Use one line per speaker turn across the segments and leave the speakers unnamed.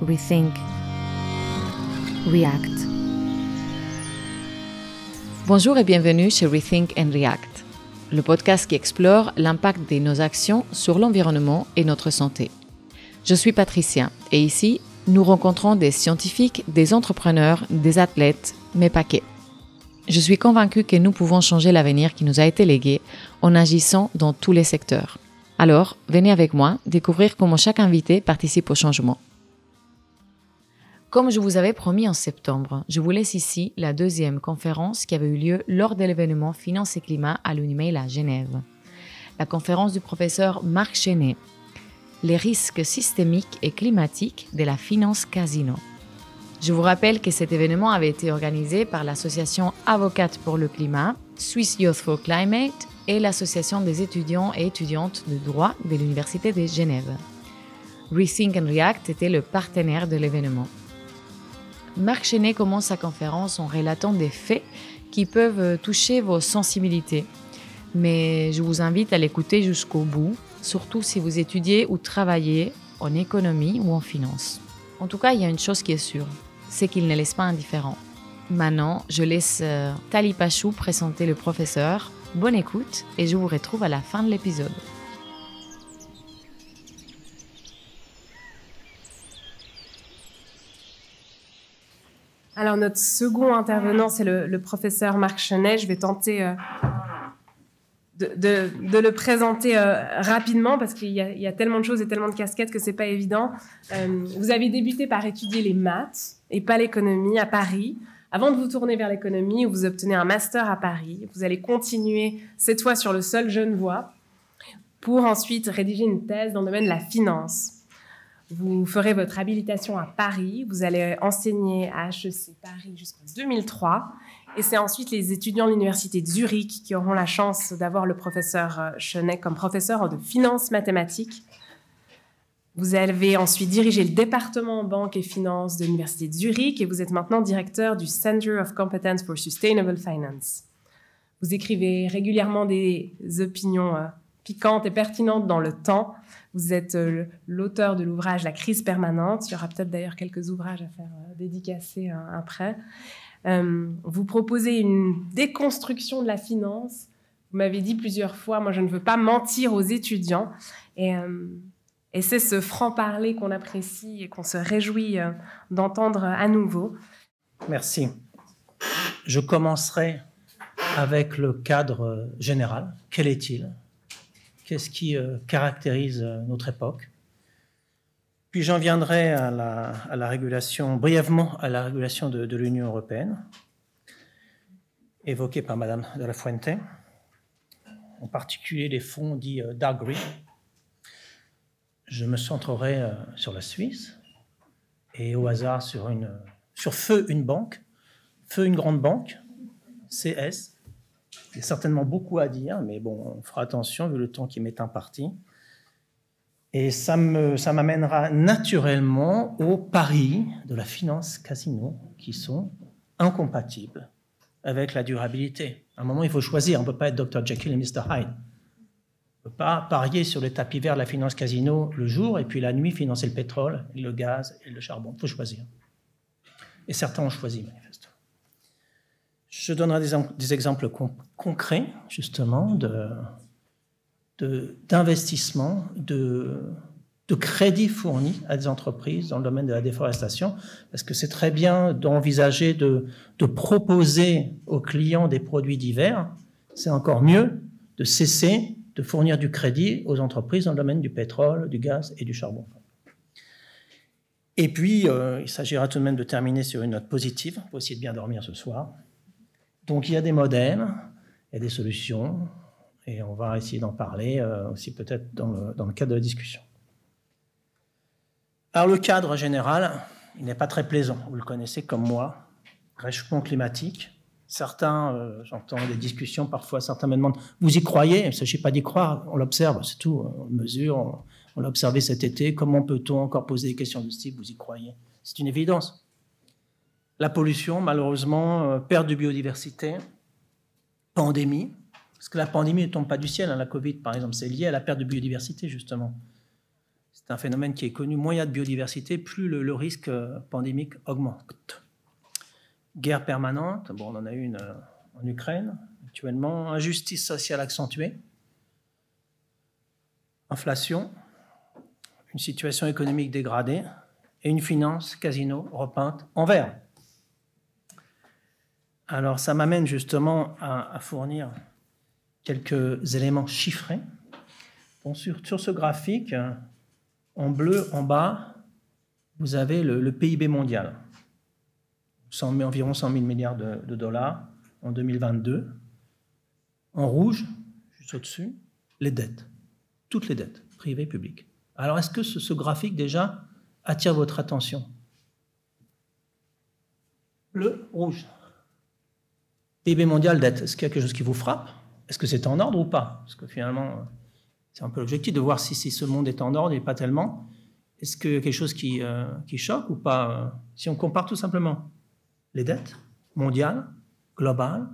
Rethink, React. Bonjour et bienvenue chez Rethink and React, le podcast qui explore l'impact de nos actions sur l'environnement et notre santé. Je suis Patricia et ici, nous rencontrons des scientifiques, des entrepreneurs, des athlètes, mais pas que. Je suis convaincue que nous pouvons changer l'avenir qui nous a été légué en agissant dans tous les secteurs. Alors, venez avec moi découvrir comment chaque invité participe au changement. Comme je vous avais promis en septembre, je vous laisse ici la deuxième conférence qui avait eu lieu lors de l'événement Finance et Climat à l'Unimail à Genève. La conférence du professeur Marc Chenet, Les risques systémiques et climatiques de la finance casino. Je vous rappelle que cet événement avait été organisé par l'association Avocates pour le climat, Swiss Youth for Climate et l'association des étudiants et étudiantes de droit de l'Université de Genève. Rethink and React était le partenaire de l'événement. Marc Chenet commence sa conférence en relatant des faits qui peuvent toucher vos sensibilités. Mais je vous invite à l'écouter jusqu'au bout, surtout si vous étudiez ou travaillez en économie ou en finance. En tout cas, il y a une chose qui est sûre, c'est qu'il ne laisse pas indifférent. Maintenant, je laisse euh, Tali Pachou présenter le professeur. Bonne écoute et je vous retrouve à la fin de l'épisode.
Alors, notre second intervenant, c'est le, professeur Marc Chenet. Je vais tenter euh, de, le présenter euh, rapidement parce qu'il y, a tellement de choses et tellement de casquettes que c'est pas évident. Euh, vous avez débuté par étudier les maths et pas l'économie à Paris. Avant de vous tourner vers l'économie, vous obtenez un master à Paris. Vous allez continuer cette fois sur le sol Genevois pour ensuite rédiger une thèse dans le domaine de la finance. Vous ferez votre habilitation à Paris. Vous allez enseigner à HEC Paris jusqu'en 2003. Et c'est ensuite les étudiants de l'université de Zurich qui auront la chance d'avoir le professeur euh, Chenet comme professeur de finance mathématiques. Vous avez ensuite dirigé le département banque et finance de l'université de Zurich et vous êtes maintenant directeur du Center of Competence for Sustainable Finance. Vous écrivez régulièrement des opinions euh, piquantes et pertinentes dans le temps vous êtes euh, l'auteur de l'ouvrage La crise permanente. Il y aura peut-être d'ailleurs quelques ouvrages à faire euh, dédicacer euh, après. vous proposez une déconstruction de la finance. Vous m'avez dit plusieurs fois, moi je ne veux pas mentir aux étudiants. Et, et c'est ce franc-parler qu'on apprécie et qu'on se réjouit d'entendre à nouveau.
Merci. Je commencerai avec le cadre général. Quel est-il? Qu'est-ce qui euh, caractérise euh, notre époque. Puis j'en viendrai à la, régulation, brièvement à la régulation de, l'Union européenne, évoquée par Madame de la Fuente, en particulier les fonds dits euh, dark green. Je me centrerai sur la Suisse et au hasard sur, une, sur Feu, une banque, Feu, une grande banque, CS, a certainement beaucoup à dire, mais bon, on fera attention vu le temps qui m'est imparti. Et ça m'amènera naturellement aux paris de la finance casino qui sont incompatibles avec la durabilité. À un moment, il faut choisir. On ne peut pas être Dr. Jekyll et Mr. Hyde. On ne peut pas parier sur le tapis vert de la finance casino le jour et puis la nuit financer le pétrole, le gaz et le charbon. Il faut choisir. Et certains ont choisi, manifestement. Je donnerai des, exemples concrets, justement, d'investissement, de, de, crédits fournis à des entreprises dans le domaine de la déforestation, parce que c'est très bien d'envisager de, de, proposer aux clients des produits divers, c'est encore mieux de cesser de fournir du crédit aux entreprises dans le domaine du pétrole, du gaz et du charbon. Et puis, euh, il s'agira tout de même de terminer sur une note positive, pour essayer de bien dormir ce soir. Donc il y a des modèles, il y a des solutions, et on va essayer d'en parler euh, aussi peut-être dans le, cadre de la discussion. Alors le cadre général, il n'est pas très plaisant, vous le connaissez comme moi, réchauffement climatique. Certains, euh, j'entends des discussions parfois, certains me demandent, vous y croyez? Il ne s'agit pas d'y croire, on l'observe, c'est tout, on mesure, on, on l'a observé cet été, comment peut-on encore poser des questions de ce type, vous y croyez? C'est une évidence la pollution, malheureusement, euh, perte de biodiversité, pandémie, parce que la pandémie ne tombe pas du ciel, hein, la Covid par exemple, c'est lié à la perte de biodiversité justement. C'est un phénomène qui est connu. Moins il y a de biodiversité, plus le, risque euh, pandémique augmente. Guerre permanente, bon, on en a une euh, en Ukraine actuellement. Injustice sociale accentuée. Inflation. Une situation économique dégradée. Et une finance casino repeinte en vert. Alors ça m'amène justement à, fournir quelques éléments chiffrés. sur, ce graphique, en bleu en bas, vous avez le, PIB mondial. 100, environ 100 000 milliards de, dollars en 2022. En rouge, juste au-dessus, les dettes. Toutes les dettes, privées, publiques. Alors est-ce que ce, graphique déjà attire votre attention? Le rouge. PIB mondial, dette. Est-ce qu'il y a quelque chose qui vous frappe? Est-ce que c'est en ordre ou pas? Parce que finalement, c'est un peu l'objectif de voir si, ce monde est en ordre et pas tellement. Est-ce qu'il y a quelque chose qui, euh, qui choque ou pas euh, Si on compare tout simplement les dettes mondiales, globales,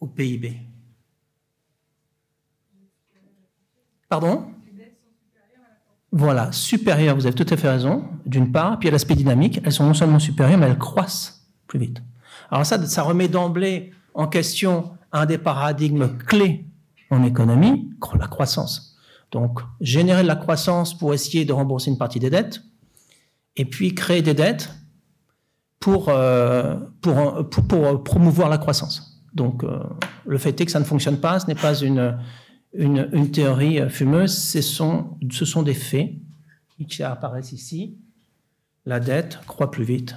au PIB. Pardon? Voilà, supérieures, vous avez tout à fait raison, d'une part. Puis a l'aspect dynamique, elles sont non seulement supérieures, mais elles croissent plus vite. Alors ça, ça remet d'emblée en question un des paradigmes clés en économie, la croissance. Donc, générer de la croissance pour essayer de rembourser une partie des dettes, et puis créer des dettes pour, euh, pour, pour, promouvoir la croissance. Donc, euh, le fait est que ça ne fonctionne pas, ce n'est pas une, une, théorie fumeuse, ce sont, ce sont des faits qui apparaissent ici. La dette croît plus vite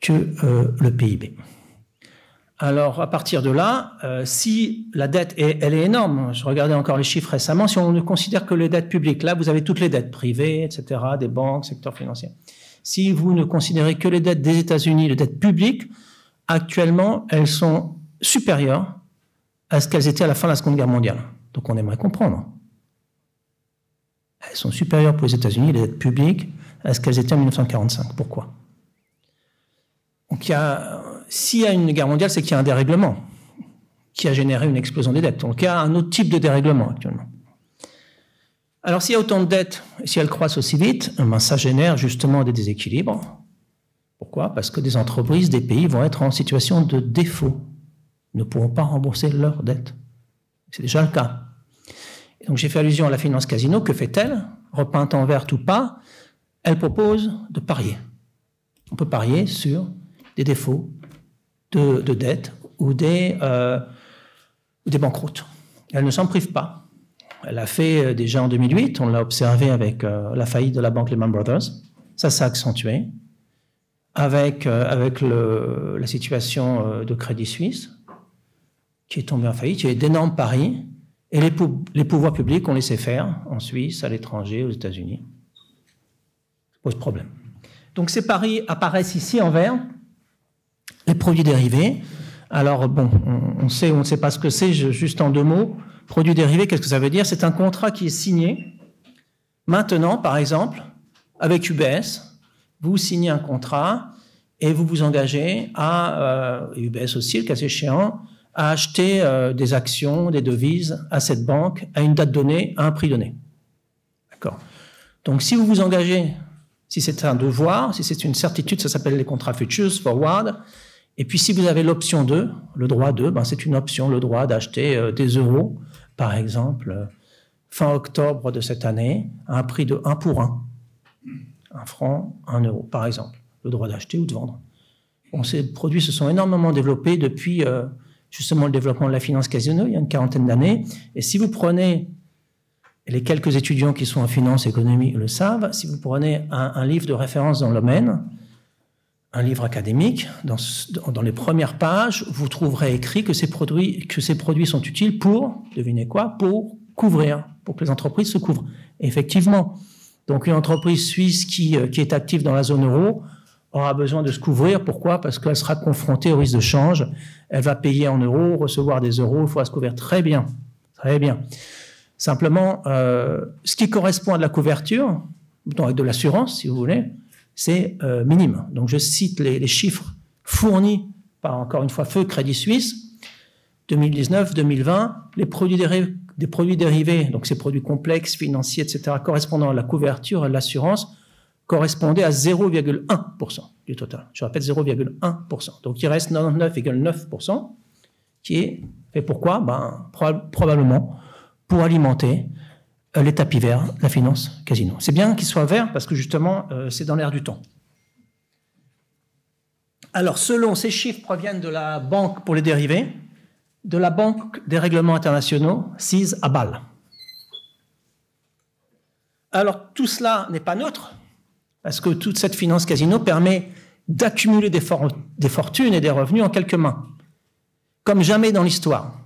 que euh, le PIB. Alors, à partir de là, euh, si la dette, est, elle est énorme, je regardais encore les chiffres récemment, si on ne considère que les dettes publiques, là, vous avez toutes les dettes privées, etc., des banques, secteur financier. Si vous ne considérez que les dettes des États-Unis, les dettes publiques, actuellement, elles sont supérieures à ce qu'elles étaient à la fin de la Seconde Guerre mondiale. Donc, on aimerait comprendre. Elles sont supérieures pour les États-Unis, les dettes publiques, à ce qu'elles étaient en 1945. Pourquoi? Donc, il y a s'il y a une guerre mondiale, c'est qu'il y a un dérèglement qui a généré une explosion des dettes. Donc il y a un autre type de dérèglement actuellement. Alors s'il y a autant de dettes, et si elles croissent aussi vite, eh ben, ça génère justement des déséquilibres. Pourquoi? Parce que des entreprises, des pays vont être en situation de défaut, ne pourront pas rembourser leurs dettes. C'est déjà le cas. donc j'ai fait allusion à la finance casino. Que fait-elle? Repeinte en vert ou pas, elle propose de parier. On peut parier sur des défauts, de, dettes ou des, euh, des banqueroutes. Elle ne s'en prive pas. Elle l'a fait euh, déjà en 2008, on l'a observé avec euh, la faillite de la banque Lehman Brothers. Ça s'est accentué avec, avec la situation de Crédit Suisse, qui est tombé en faillite. Il y a d'énormes paris, et les, les, pouvoirs publics ont laissé faire en Suisse, à l'étranger, aux États-Unis. Pose problème. Donc ces paris apparaissent ici en vert, les produits dérivés. Alors, bon, on, sait ou on ne sait pas ce que c'est, juste en deux mots. Produits dérivés, qu'est-ce que ça veut dire? C'est un contrat qui est signé. Maintenant, par exemple, avec UBS, vous signez un contrat et vous vous engagez à, euh, UBS aussi, le cas échéant, à acheter euh, des actions, des devises à cette banque à une date donnée, à un prix donné. D'accord Donc, si vous vous engagez, si c'est un devoir, si c'est une certitude, ça s'appelle les contrats futures, forward, et puis si vous avez l'option 2, le droit 2, ben c'est une option, le droit d'acheter euh, des euros, par exemple, euh, fin octobre de cette année, à un prix de 1 pour 1. Un franc, un euro, par exemple. Le droit d'acheter ou de vendre. Ces produits se sont énormément développés depuis euh, justement le développement de la finance casino, il y a une quarantaine d'années. Et si vous prenez, les quelques étudiants qui sont en finance, économie le savent, si vous prenez un, un livre de référence dans le domaine, un livre académique, dans, les premières pages, vous trouverez écrit que ces, produits, sont utiles pour, devinez quoi, pour couvrir, pour que les entreprises se couvrent. effectivement, donc une entreprise suisse qui, euh, qui est active dans la zone euro aura besoin de se couvrir. Pourquoi? Parce qu'elle sera confrontée au risque de change. Elle va payer en euros, recevoir des euros, il faut se couvrir très bien. Très bien. Simplement, euh, ce qui correspond à de la couverture, avec de l'assurance, si vous voulez, c'est euh, minime. Donc je cite les, chiffres fournis par, encore une fois, Feu Crédit Suisse. 2019-2020, les produits dérivés, donc ces produits complexes, financiers, etc., correspondant à la couverture à l'assurance, correspondaient à 0,1% du total. Je répète, 0,1%. Donc il reste 99,9% qui est fait pourquoi? Ben, Probablement pour alimenter euh, les tapis verts, la finance casino. C'est bien qu'il soit vert parce que justement, euh, c'est dans l'air du temps. Alors, selon ces chiffres proviennent de la Banque pour les dérivés, de la Banque des règlements internationaux, CIS à Bâle. Alors, tout cela n'est pas neutre, parce que toute cette finance casino permet d'accumuler des, des, fortunes et des revenus en quelques mains, comme jamais dans l'histoire.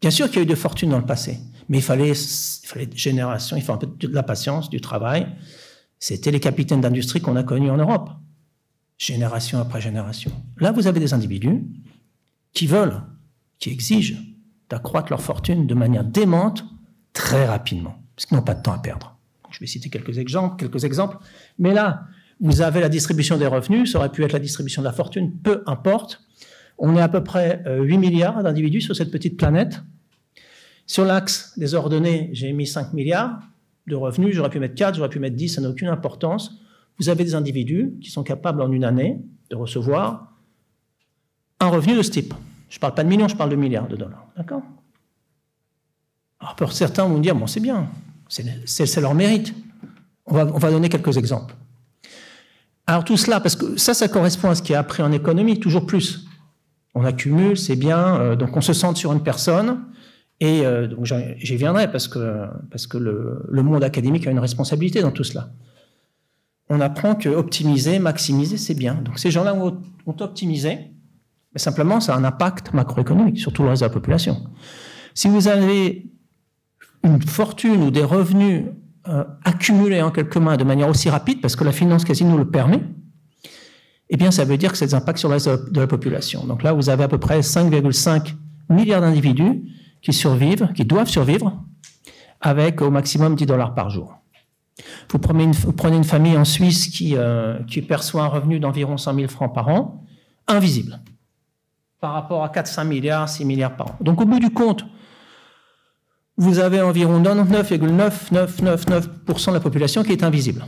Bien sûr qu'il y a eu de fortunes dans le passé, mais il fallait, il fallait il faut un peu de la patience, du travail. C'était les capitaines d'industrie qu'on a connus en Europe, génération après génération. Là, vous avez des individus qui veulent, qui exigent d'accroître leur fortune de manière démente très rapidement, parce qu'ils n'ont pas de temps à perdre. Je vais citer quelques exemples, quelques exemples. Mais là, vous avez la distribution des revenus, ça aurait pu être la distribution de la fortune, peu importe. On est à peu près 8 euh, milliards d'individus sur cette petite planète. Sur l'axe des ordonnées, j'ai mis 5 milliards de revenus, j'aurais pu mettre 4, j'aurais pu mettre 10, ça n'a aucune importance. Vous avez des individus qui sont capables en une année de recevoir un revenu de ce type. Je ne parle pas de millions, je parle de milliards de dollars. D'accord? Alors pour certains vont me dire, bon c'est bien, c'est leur mérite. On va, on va donner quelques exemples. Alors tout cela, parce que ça, ça correspond à ce qui est appris en économie, toujours plus. On accumule, c'est bien, euh, donc on se centre sur une personne, et euh, j'y viendrai parce que, parce que le, monde académique a une responsabilité dans tout cela. On apprend que optimiser, maximiser, c'est bien. Donc ces gens-là ont, ont, optimisé, mais simplement ça a un impact macroéconomique sur tout le reste de la population. Si vous avez une fortune ou des revenus euh, accumulés en quelques mains de manière aussi rapide, parce que la finance casino le permet, eh bien ça veut dire que c'est des impacts sur le reste de la population. Donc là, vous avez à peu près 5,5 milliards d'individus qui survivent, qui doivent survivre, avec au maximum 10 dollars par jour. Vous prenez une, famille en Suisse qui, euh, qui perçoit un revenu d'environ 100 000 francs par an, invisible, par rapport à 4, 5 milliards, 6 milliards par an. Donc au bout du compte, vous avez environ 99,9999% de la population qui est invisible.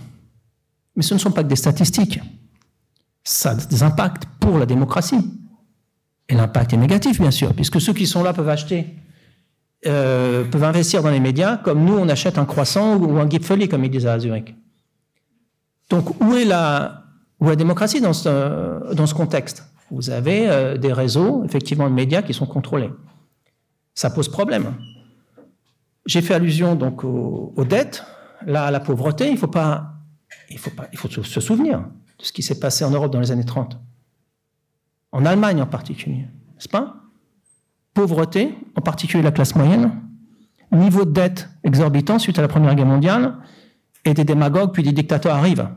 Mais ce ne sont pas que des statistiques. Ça a des impacts pour la démocratie. Et l'impact est négatif, bien sûr, puisque ceux qui sont là peuvent acheter euh, peuvent investir dans les médias, comme nous, on achète un croissant ou un Gipfeli, comme ils disent à Zurich. Donc, où est la, où la démocratie dans ce, dans ce contexte? Vous avez euh, des réseaux, effectivement, de médias qui sont contrôlés. Ça pose problème. J'ai fait allusion donc aux, dettes, là, à la pauvreté. Il faut pas, il faut pas, il faut se souvenir de ce qui s'est passé en Europe dans les années 30. En Allemagne en particulier, n'est-ce pas? Pauvreté, en particulier la classe moyenne, niveau de dette exorbitant suite à la Première Guerre mondiale, et des démagogues puis des dictateurs arrivent.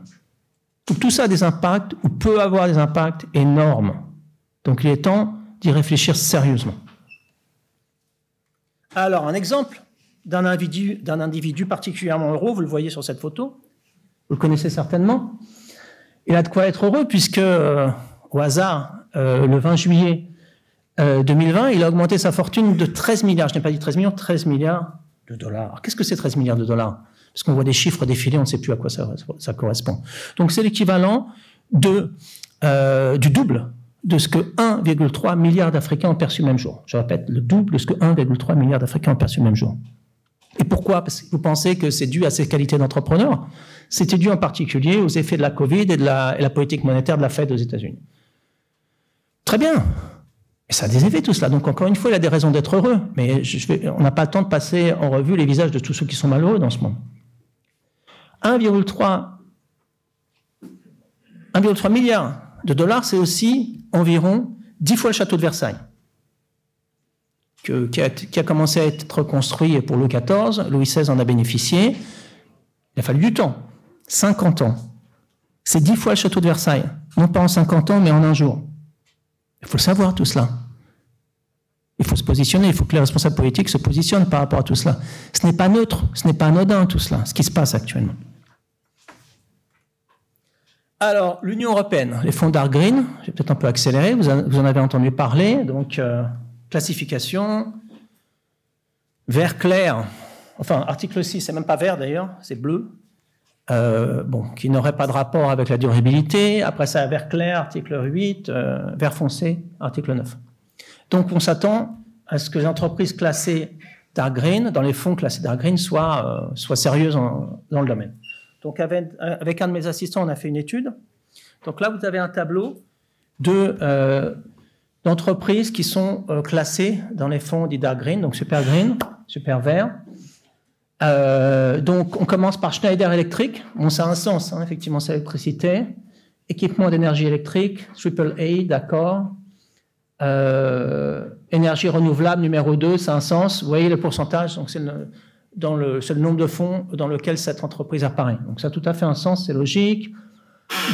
tout ça a des impacts, ou peut avoir des impacts énormes. Donc il est temps d'y réfléchir sérieusement. Alors, un exemple d'un individu, particulièrement heureux, vous le voyez sur cette photo, vous le connaissez certainement. Il a de quoi être heureux puisque, euh, au hasard, euh, le 20 juillet 2020, euh, il a augmenté sa fortune de 13 milliards. Je n'ai pas dit 13 millions, 13 milliards de dollars. Qu'est-ce que c'est 13 milliards de dollars? Parce qu'on voit des chiffres défiler, on ne sait plus à quoi ça, correspond. Donc c'est l'équivalent de, euh, du double de ce que 1,3 milliard d'Africains ont perçu le même jour. Je répète, le double de ce que 1,3 milliard d'Africains ont perçu le même jour. Et pourquoi? Parce que vous pensez que c'est dû à ses qualités d'entrepreneur C'était dû en particulier aux effets de la Covid et de la, la politique monétaire de la Fed aux États-Unis. Très bien, ça a des effets tout cela. Donc encore une fois, il a des raisons d'être heureux, mais on n'a pas le temps de passer en revue les visages de tous ceux qui sont malheureux dans ce monde. 1,3 milliard de dollars, c'est aussi environ 10 fois le château de Versailles, qui, a, qui, a, commencé à être construit pour Louis XIV. Louis XVI en a bénéficié. Il a fallu du temps, 50 ans. C'est 10 fois le château de Versailles, non pas en 50 ans, mais en un jour. Il faut le savoir tout cela. Il faut se positionner, il faut que les responsables politiques se positionnent par rapport à tout cela. Ce n'est pas neutre, ce n'est pas anodin tout cela, ce qui se passe actuellement. Alors, l'Union européenne, les fonds d'art green, j'ai peut-être un peu accéléré, vous en, avez entendu parler, donc euh, classification, vert clair, enfin article 6, c'est même pas vert d'ailleurs, c'est bleu, euh, bon, qui n'aurait pas de rapport avec la durabilité. Après ça, vert clair, article 8, euh, vert foncé, article 9. Donc on s'attend à ce que les entreprises classées dark green, dans les fonds classés dark green, soient, euh, soient sérieuses dans le domaine. Donc avec, un de mes assistants, on a fait une étude. Donc là, vous avez un tableau de d'entreprises qui sont euh, classées dans les fonds dits dark green, donc super green, super vert. Euh, donc, on commence par Schneider Electric. Bon, ça a un sens, hein, effectivement, c'est l'électricité. Équipement d'énergie électrique, triple A, d'accord. Euh, énergie renouvelable, numéro 2, ça a un sens. Vous voyez le pourcentage, donc c'est le, nombre de fonds dans lequel cette entreprise apparaît. Donc, ça a tout à fait un sens, c'est logique.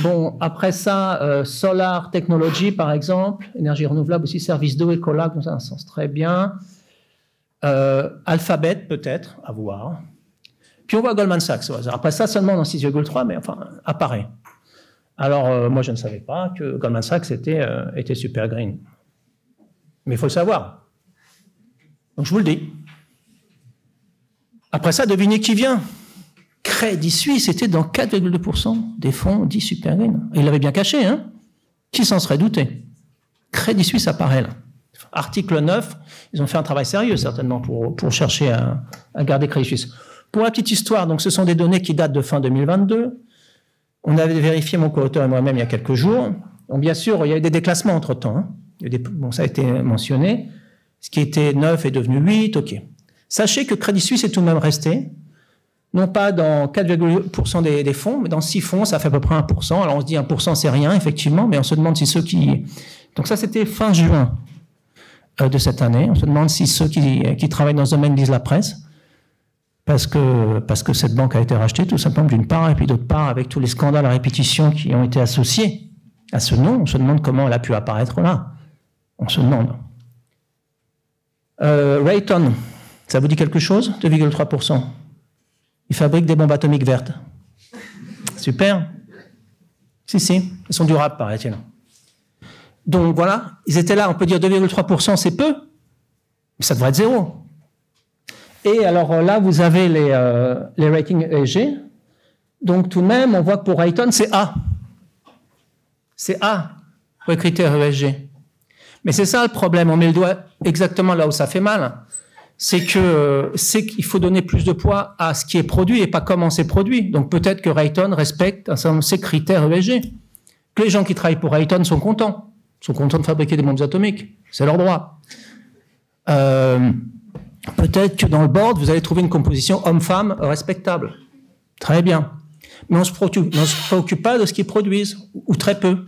Bon, après ça, euh, Solar Technology, par exemple, énergie renouvelable aussi, service d'eau et cola, dans un sens très bien. Euh, Alphabet, peut-être, à voir. Puis on voit Goldman Sachs au hasard. Après ça, seulement dans 6,3, mais enfin, apparaît. Alors, moi, je ne savais pas que Goldman Sachs était super green. Mais il faut le savoir. Donc, je vous le dis. Après ça, devinez qui vient. Crédit Suisse était dans 4,2% des fonds dits super green. Il l'avait bien caché, hein Qui s'en serait douté? Crédit Suisse apparaît là. Article 9, ils ont fait un travail sérieux certainement pour, pour chercher à, à garder Crédit Suisse. Pour la petite histoire, donc ce sont des données qui datent de fin 2022. On avait vérifié mon co-auteur et moi-même il y a quelques jours. Bien sûr, il y a eu des déclassements entre-temps. Hein. Bon, ça a été mentionné. Ce qui était 9 est devenu 8, ok. Sachez que Crédit Suisse est tout de même resté non pas dans 4,8% des, des, fonds, mais dans 6 fonds, ça fait à peu près 1%. Alors on se dit 1%, c'est rien, effectivement, mais on se demande si ceux qui... Donc ça, c'était fin juin euh, de cette année. On se demande si ceux qui, qui travaillent dans ce domaine lisent la presse, parce que, parce que cette banque a été rachetée, tout simplement d'une part, et puis d'autre part, avec tous les scandales à répétition qui ont été associés à ce nom, on se demande comment elle a pu apparaître là. On se demande. Euh, Rayton, ça vous dit quelque chose 2,3%. Ils fabriquent des bombes atomiques vertes. Super. Si, si, elles sont durables, paraît-il. Donc voilà, ils étaient là, on peut dire 2,3%, c'est peu, mais ça devrait être zéro. Et alors là, vous avez les, euh, les ratings ESG. Donc tout de même, on voit que pour Rayton, c'est A. C'est A pour les critères ESG. Mais c'est ça le problème, on met le doigt exactement là où ça fait mal c'est qu'il faut donner plus de poids à ce qui est produit et pas comment c'est produit. Donc peut-être que Rayton respecte un certain nombre de ses critères ESG. Que les gens qui travaillent pour Rayton sont contents, sont contents de fabriquer des bombes atomiques, c'est leur droit. Euh, peut-être que dans le board, vous allez trouver une composition homme-femme respectable. Très bien. Mais on ne se, préoccupe pas de ce qu'ils produisent, ou très peu.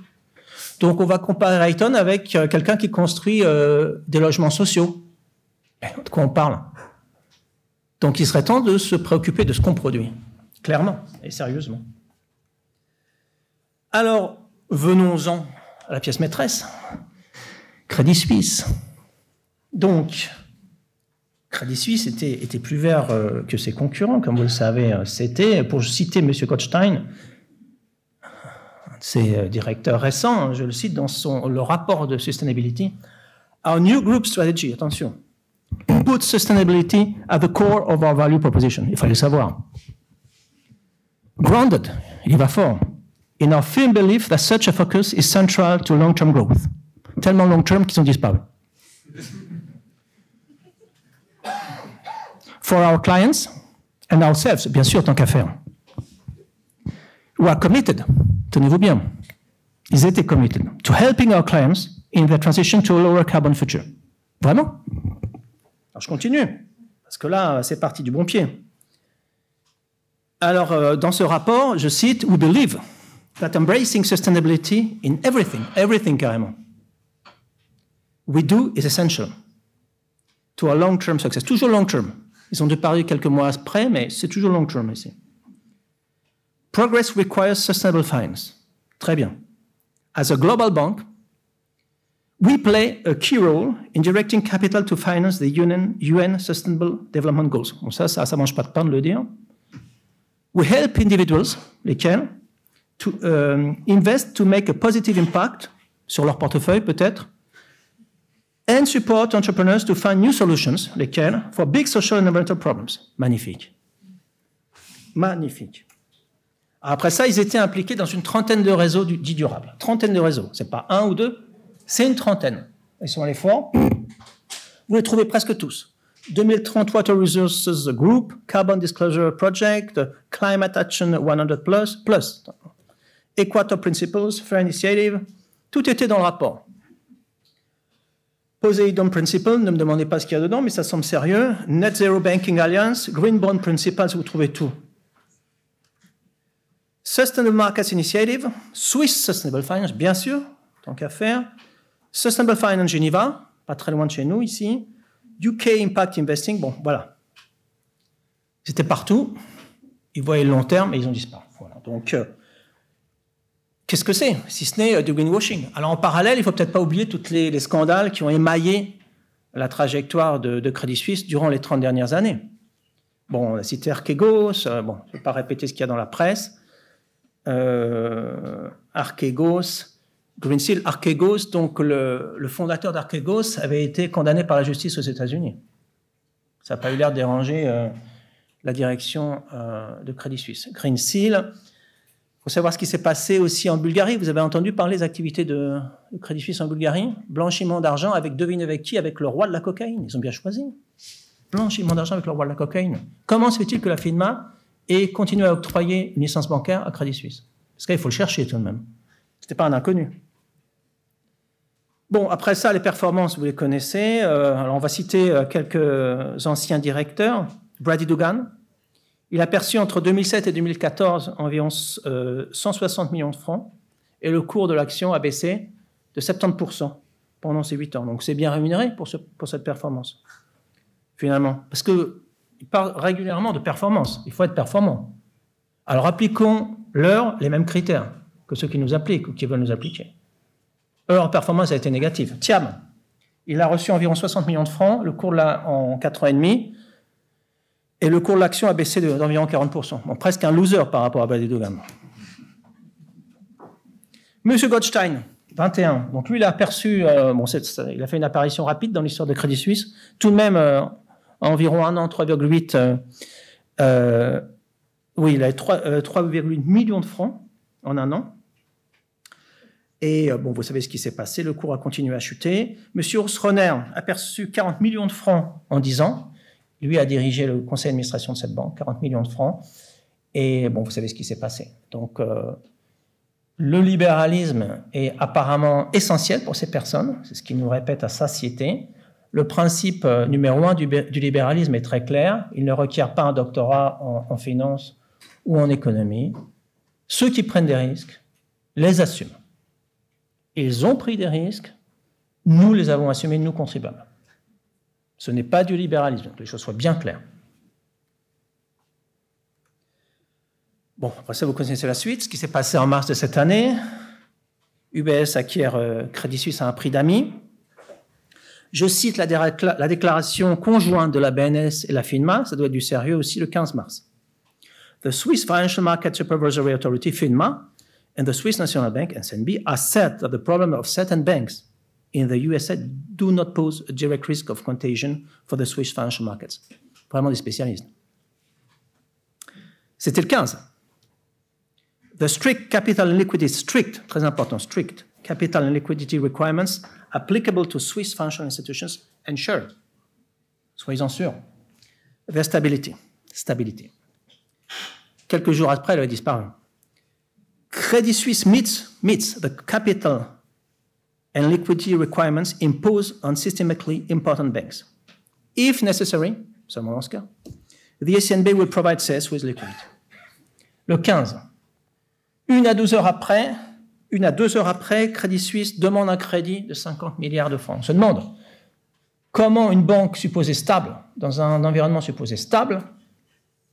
Donc on va comparer Rayton avec euh, quelqu'un qui construit euh, des logements sociaux de quoi on parle? Donc il serait temps de se préoccuper de ce qu'on produit, clairement et sérieusement. Alors, venons-en à la pièce maîtresse, Crédit Suisse. Donc, Crédit Suisse était, plus vert euh, que ses concurrents, comme vous le savez. C'était, pour citer M. Kochstein, ses euh, directeurs récents, je le cite dans son, le rapport de sustainability, Our new group strategy, attention, put sustainability at the core of our value proposition. Il fallait savoir. Grounded, il va fort, in our firm belief that such a focus is central to long-term growth. Tellement long-term qu'ils ont disparu. For our clients and ourselves, bien sûr, tant qu'à faire. We are committed, tenez-vous bien, ils étaient committed to helping our clients in their transition to a lower carbon future. Vraiment? Je continue, parce que là, c'est parti du bon pied. Alors, euh, dans ce rapport, je cite We believe that embracing sustainability in everything, everything carrément, we do is essential to our long-term success. Toujours long-term. Ils ont dû parler quelques mois après, mais c'est toujours long-term ici. Progress requires sustainable finance. Très bien. As a global bank, We play a key role in directing capital to finance the UN, UN Sustainable Development Goals. Bon, ça, ça, ça mange pas de pain de le dire. We help individuals, lesquels, to um, invest to make a positive impact sur leur portefeuille peut-être, and support entrepreneurs to find new solutions, lesquelles, for big social and environmental problems. Magnifique. Magnifique. Après ça, ils étaient impliqués dans une trentaine de réseaux dits durables. Trentaine de réseaux. C'est pas un ou deux, c'est une trentaine. Ils sont allés fort. Vous les trouvez presque tous. 2030 Water Resources Group, Carbon Disclosure Project, Climate Action 100 Plus, plus Equator Principles, Fair Initiative, tout était dans le rapport. Poseidon Principle, ne me demandez pas ce qu'il y a dedans, mais ça semble sérieux. Net Zero Banking Alliance, Green Bond Principles, vous trouvez tout. Sustainable Markets Initiative, Swiss Sustainable Finance, bien sûr, tant qu'à faire. Sustainable Finance Geneva, pas très loin de chez nous ici. UK Impact Investing, bon, voilà. C'était partout. Ils voyaient le long terme et ils ont disparu. Voilà. Donc, euh, qu'est-ce que c'est? Si ce n'est euh, du greenwashing. Alors, en parallèle, il faut peut-être pas oublier tous les, scandales qui ont émaillé la trajectoire de, Crédit Suisse durant les 30 dernières années. Bon, on a cité Archegos, euh, bon, je ne vais pas répéter ce qu'il y a dans la presse. Euh, Archegos, Greensill, Archegos, donc le, fondateur d'Archegos, avait été condamné par la justice aux États-Unis. Ça n'a pas eu l'air de déranger euh, la direction euh, de Crédit Suisse. Greensill, il faut savoir ce qui s'est passé aussi en Bulgarie. Vous avez entendu parler des activités de, Crédit Suisse en Bulgarie? Blanchiment d'argent avec, devinez avec qui? Avec le roi de la cocaïne. Ils ont bien choisi. Blanchiment d'argent avec le roi de la cocaïne. Comment se fait-il que la FINMA ait continué à octroyer une licence bancaire à Crédit Suisse Parce qu'il faut le chercher tout de même. Ce n'était pas un inconnu. Bon, après ça, les performances, vous les connaissez. Euh, alors, on va citer euh, quelques anciens directeurs. Brady Dugan, il a perçu entre 2007 et 2014 environ 160 euh, millions de francs et le cours de l'action a baissé de 70% pendant ces 8 ans. Donc, c'est bien rémunéré pour, pour cette performance, finalement. Parce qu'il parle régulièrement de performance. Il faut être performant. Alors, appliquons-leur les mêmes critères que ceux qui nous appliquent ou qui veulent nous appliquer leur performance a été négative. Tiam, il a reçu environ 60 millions de francs, le cours en 4 ans et demi, et le cours de l'action a baissé d'environ 40%. Bon, presque un loser par rapport à Dogan. Monsieur Goldstein, 21. Donc lui, il a aperçu, euh, bon, il a fait une apparition rapide dans l'histoire de Crédit Suisse. Tout de même, euh, environ un an, 3,8. Euh, oui, il a 3,8 millions de francs en un an. Et euh, bon, vous savez ce qui s'est passé, le cours a continué à chuter. Monsieur Urs a perçu 40 millions de francs en 10 ans. Lui a dirigé le conseil d'administration de cette banque, 40 millions de francs. Et bon, vous savez ce qui s'est passé. Donc, euh, le libéralisme est apparemment essentiel pour ces personnes, c'est ce qu'ils nous répètent à satiété. Le principe euh, numéro un du, libéralisme est très clair, il ne requiert pas un doctorat en, finance ou en économie. Ceux qui prennent des risques les assument. Ils ont pris des risques, nous les avons assumés, nous contribuables. Ce n'est pas du libéralisme, que les choses soient bien claires. Bon, après ça, vous connaissez la suite. Ce qui s'est passé en mars de cette année, UBS acquiert euh, Crédit Suisse à un prix d'amis. Je cite la, la, déclaration conjointe de la BNS et la FINMA, ça doit être du sérieux aussi, le 15 mars. The Swiss Financial Market Supervisory Authority, FINMA, and the Swiss National Bank, SNB, are said that the problem of certain banks in the USA do not pose a direct risk of contagion for the Swiss financial markets. Vraiment des spécialistes. C'était le 15. The strict capital and liquidity, strict, très important, strict capital and liquidity requirements applicable to Swiss financial institutions ensure, soyez-en sûrs, their stability, stability. Quelques jours après, elle a disparu. Credit Suisse meets, meets the capital and liquidity requirements imposed on systemically important banks. If necessary, ce cas, the SNB will provide CES with liquidity. Le 15. Une à 12 heures après, une à deux heures après, Crédit Suisse demande un crédit de 50 milliards de francs. On se demande comment une banque supposée stable, dans un environnement supposé stable,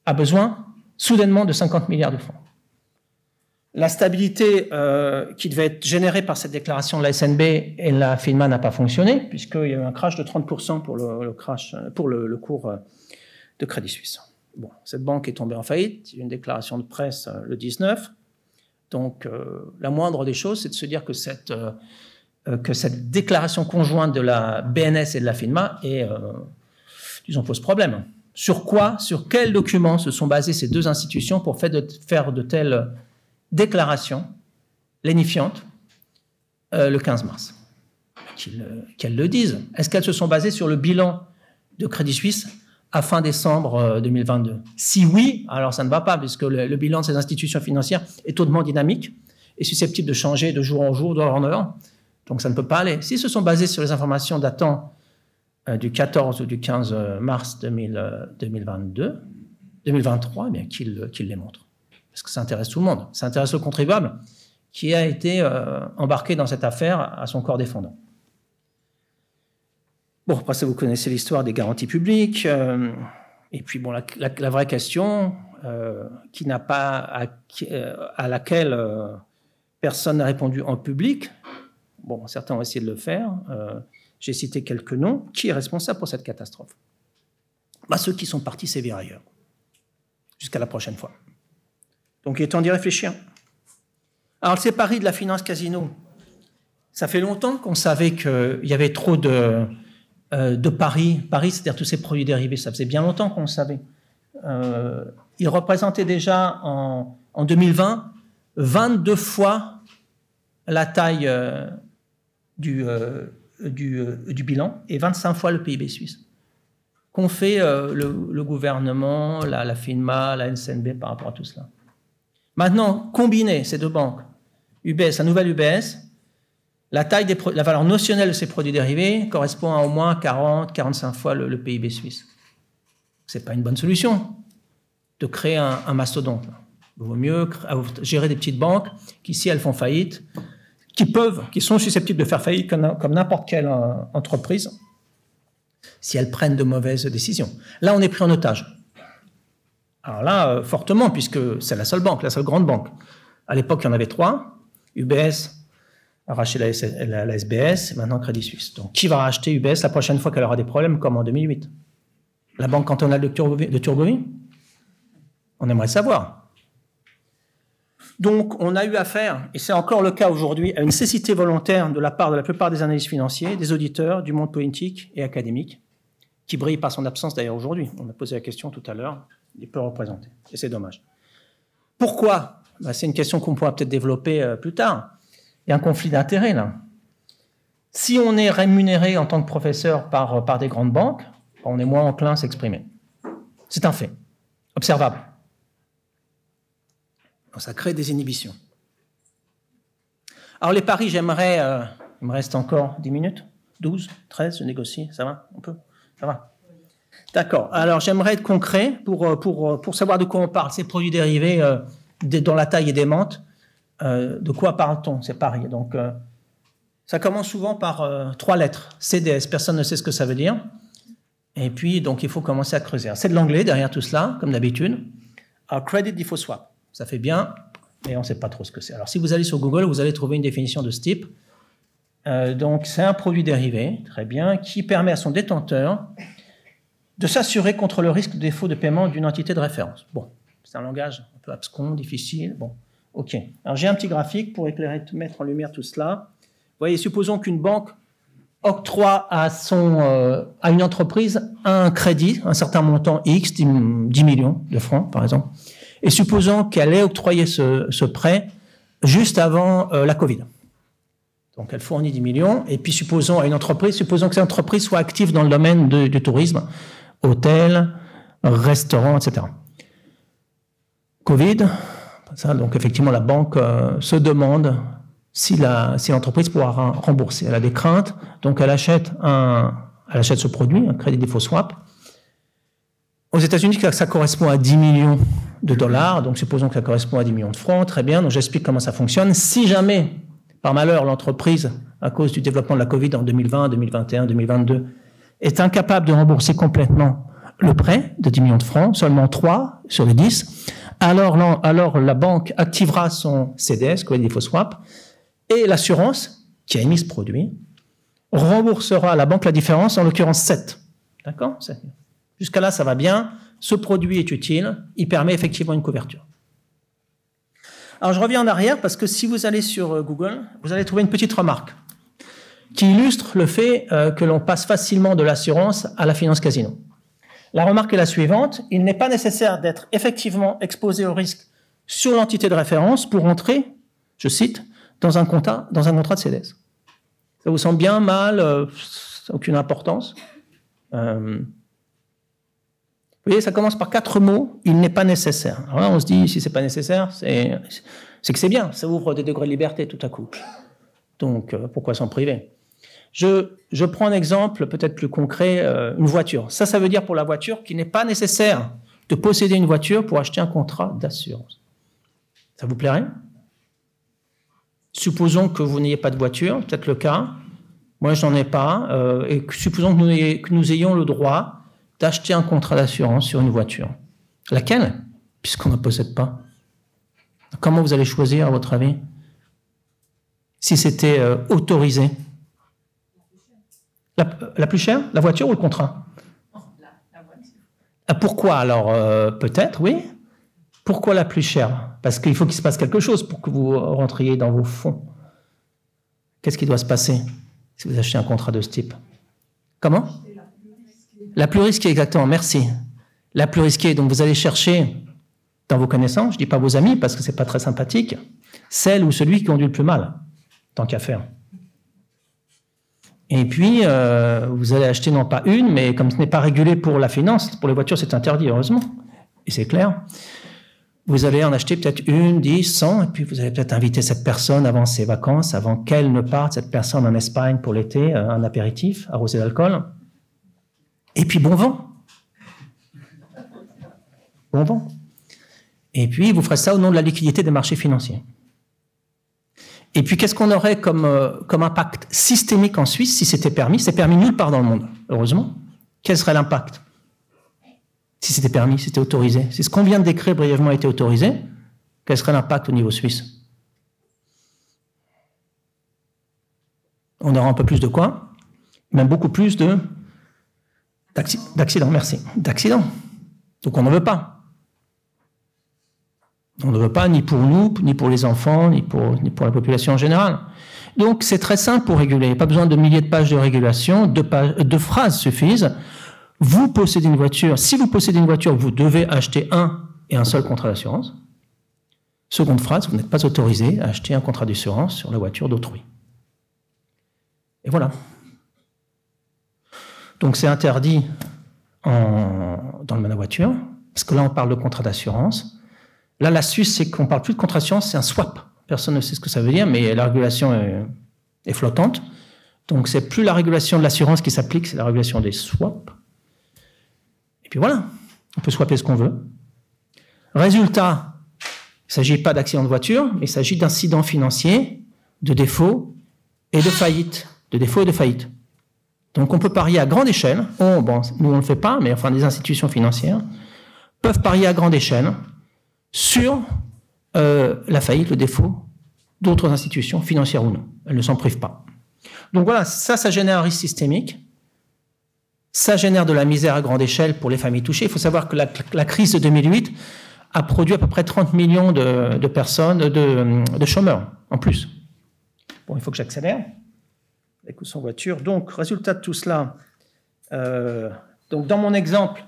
a besoin soudainement de 50 milliards de francs. La stabilité euh, qui devait être générée par cette déclaration de la SNB et la FINMA n'a pas fonctionné, puisqu'il y a eu un crash de 30% pour le, cours euh, de Crédit Suisse. Cette banque est tombée en faillite, une déclaration de presse euh, le 19. Donc, la moindre des choses, c'est de se dire que cette euh, que cette déclaration conjointe de la BNS et de la FINMA est, euh, disons, pose problème. Sur quoi, sur quels documents se sont basées ces deux institutions pour faire de, faire de telles déclarations lénifiantes euh, le 15 mars? Qu'elles le disent. Est-ce qu'elles se sont basées sur le bilan de Crédit Suisse? À fin décembre 2022 Si oui, alors ça ne va pas, puisque le, le bilan de ces institutions financières est hautement dynamique et susceptible de changer de jour en jour, d'heure en heure. Donc ça ne peut pas aller. S'ils se sont basés sur les informations datant euh, du 14 ou du 15 euh, mars 2022, 2023, eh bien qu'ils les montrent. Parce que ça intéresse tout le monde. Ça intéresse le contribuable qui a été euh, embarqué dans cette affaire à son corps défendant. Bon, après ça, vous connaissez l'histoire des garanties publiques. et puis, bon, la, vraie question, qui n'a pas à, à laquelle personne n'a répondu en public, Bon, certains ont essayé de le faire. Euh, j'ai cité quelques noms. Qui est responsable pour cette catastrophe? Bah, Ceux qui sont partis sévir ailleurs. Jusqu'à la prochaine fois. Donc il est temps d'y réfléchir. Alors, c'est Paris de la finance casino. Ça fait longtemps qu'on savait qu'il y avait trop de, euh, de paris. Paris, c'est-à-dire tous ces produits dérivés. Ça faisait bien longtemps qu'on le savait. Euh, il représentait déjà en, en, 2020 22 fois la taille euh, du, euh, du, euh, bilan et 25 fois le PIB suisse. Qu'ont fait euh, le, gouvernement, la, la, FINMA, la NCNB par rapport à tout cela? Maintenant, combiner ces deux banques, UBS, la nouvelle UBS, la, taille la valeur notionnelle de ces produits dérivés correspond à au moins 40, 45 fois le, PIB suisse. Ce n'est pas une bonne solution de créer un, mastodonte. Il vaut mieux gérer des petites banques qui, si elles font faillite, qui peuvent, qui sont susceptibles de faire faillite comme, n'importe quelle euh, entreprise si elles prennent de mauvaises décisions. Là, on est pris en otage. Alors là, euh, fortement, puisque c'est la seule banque, la seule grande banque. À l'époque, il y en avait trois. UBS racheté la, SBS, et maintenant Crédit Suisse. Donc, qui va racheter UBS la prochaine fois qu'elle aura des problèmes, comme en 2008 La banque cantonale de, Turgovie? On aimerait savoir. Donc, on a eu affaire, et c'est encore le cas aujourd'hui, à une cécité volontaire de la part de la plupart des analystes financiers, des auditeurs, du monde politique et académique, qui brille par son absence d'ailleurs aujourd'hui. On a posé la question tout à l'heure, il est peu représenté, et c'est dommage. Pourquoi? Bah, C'est une question qu'on pourra peut-être développer euh, plus tard. Y a un conflit d'intérêts là. Si on est rémunéré en tant que professeur par, euh, par des grandes banques, on est moins enclin à s'exprimer. C'est un fait, observable ça crée des inhibitions. Alors les paris, j'aimerais... Euh, il me reste encore 10 minutes 12 13 Je négocie Ça va? On peut? Ça va? D'accord. Alors j'aimerais être concret pour, euh, pour, euh, pour savoir de quoi on parle. Ces produits dérivés dont la taille est démente, de quoi parle-t-on C'est paris? Donc ça commence souvent par trois lettres. CDS, personne ne sait ce que ça veut dire. Et puis, donc, il faut commencer à creuser. C'est de l'anglais derrière tout cela, comme d'habitude. Credit Default Swap. Ça fait bien, mais on ne sait pas trop ce que c'est. Alors, si vous allez sur Google, vous allez trouver une définition de ce type. Euh, donc, c'est un produit dérivé, très bien, qui permet à son détenteur de s'assurer contre le risque de défaut de paiement d'une entité de référence. Bon, c'est un langage un peu abscon, difficile. Bon, ok. Alors, j'ai un petit graphique pour éclairer, mettre en lumière tout cela. Vous voyez, supposons qu'une banque octroie à, euh, une entreprise un crédit, un certain montant X, 10 millions de francs, par exemple et supposons qu'elle ait octroyé ce, prêt juste avant euh, la Covid. Donc elle fournit 10 millions, et puis supposons à une entreprise, supposons que cette entreprise soit active dans le domaine du tourisme, hôtel, restaurant, etc. Covid, ça, donc effectivement la banque euh, se demande si l'entreprise pourra rembourser. Elle a des craintes, donc elle achète, un, elle achète ce produit, un crédit défaut swap. Aux États-Unis, ça correspond à 10 millions de dollars, donc supposons que ça correspond à 10 millions de francs, très bien, donc j'explique comment ça fonctionne. Si jamais, par malheur, l'entreprise, à cause du développement de la Covid en 2020, 2021, 2022, est incapable de rembourser complètement le prêt de 10 millions de francs, seulement 3 sur les 10, alors, la banque activera son CDS, Credit Swap, et l'assurance, qui a émis ce produit, remboursera à la banque la différence, en l'occurrence 7. D'accord? Jusqu'à là, ça va bien ce produit est utile, il permet effectivement une couverture. Alors je reviens en arrière parce que si vous allez sur euh, Google, vous allez trouver une petite remarque. qui illustre le fait euh, que l'on passe facilement de l'assurance à la finance casino. La remarque est la suivante, il n'est pas nécessaire d'être effectivement exposé au risque sur l'entité de référence pour entrer, je cite, dans un contrat, de CDS. Ça vous semble bien, mal, euh, aucune importance euh, Vous voyez, ça commence par quatre mots, il n'est pas nécessaire. Alors là, on se dit, si c'est pas nécessaire, c'est que c'est bien, ça ouvre des degrés de liberté tout à coup. Donc, euh, pourquoi s'en priver? Je, prends un exemple peut-être plus concret, euh, une voiture. Ça, ça veut dire pour la voiture qu'il n'est pas nécessaire de posséder une voiture pour acheter un contrat d'assurance. Ça vous plairait? Supposons que vous n'ayez pas de voiture, peut-être le cas. Moi, je n'en ai pas. Euh, et supposons que nous, que nous ayons le droit d'acheter un contrat d'assurance sur une voiture. Laquelle? Puisqu'on ne possède pas. Comment vous allez choisir, à votre avis? Si c'était euh, autorisé la, plus chère La voiture ou le contrat? Ah, Pourquoi alors euh, Peut-être, oui. Pourquoi la plus chère? Parce qu'il faut qu'il se passe quelque chose pour que vous rentriez dans vos fonds. Qu'est-ce qui doit se passer si vous achetez un contrat de ce type? Comment? La plus risquée, exactement, merci. La plus risquée, donc vous allez chercher dans vos connaissances, je ne dis pas vos amis parce que ce n'est pas très sympathique, celle ou celui qui conduit le plus mal, tant qu'à faire. Et puis, euh, vous allez acheter non pas une, mais comme ce n'est pas régulé pour la finance, pour les voitures c'est interdit, heureusement, et c'est clair, vous allez en acheter peut-être une, dix, cent, et puis vous allez peut-être inviter cette personne avant ses vacances, avant qu'elle ne parte, cette personne en Espagne pour l'été, euh, un apéritif, arrosé d'alcool. Et puis bon vent. Bon vent. Et puis vous ferez ça au nom de la liquidité des marchés financiers. Et puis, qu'est-ce qu'on aurait comme, euh, comme impact systémique en Suisse si c'était permis? C'est permis nulle part dans le monde, heureusement. Quel serait l'impact? Si c'était permis, si c'était autorisé Si ce qu'on vient de décrire brièvement était autorisé, quel serait l'impact au niveau suisse? On aura un peu plus de quoi? Même beaucoup plus de d'accidents, merci. D'accidents. Donc on ne veut pas. On ne veut pas ni pour nous, ni pour les enfants, ni pour, la population en général. Donc c'est très simple pour réguler. Pas besoin de milliers de pages de régulation, deux, phrases suffisent. Vous possédez une voiture. Si vous possédez une voiture, vous devez acheter un et un seul contrat d'assurance. Seconde phrase, vous n'êtes pas autorisé à acheter un contrat d'assurance sur la voiture d'autrui. Et voilà. Donc c'est interdit dans le domaine voiture, parce que là on parle de contrat d'assurance. Là, la Suisse, c'est qu'on parle plus de d'assurance, c'est un swap. Personne ne sait ce que ça veut dire, mais la régulation est, flottante. Donc, c'est plus la régulation de l'assurance qui s'applique, c'est la régulation des swaps. Et puis voilà, on peut swapper ce qu'on veut. Résultat, il ne s'agit pas d'accident de voiture, mais il s'agit d'incidents financiers, de défauts et de faillite. De défauts et de faillite. Donc on peut parier à grande échelle. Oh, bon, nous on ne le fait pas, mais enfin des institutions financières peuvent parier à grande échelle sur euh, la faillite, le défaut d'autres institutions, financières ou non. Elles ne s'en privent pas. Donc voilà, ça, ça génère un risque systémique. Ça génère de la misère à grande échelle pour les familles touchées. Il faut savoir que la, crise de 2008 a produit à peu près 30 millions de, personnes, de, chômeurs en plus. Bon, il faut que j'accélère. Écoute son voiture. Donc, résultat de tout cela. Euh, donc, dans mon exemple,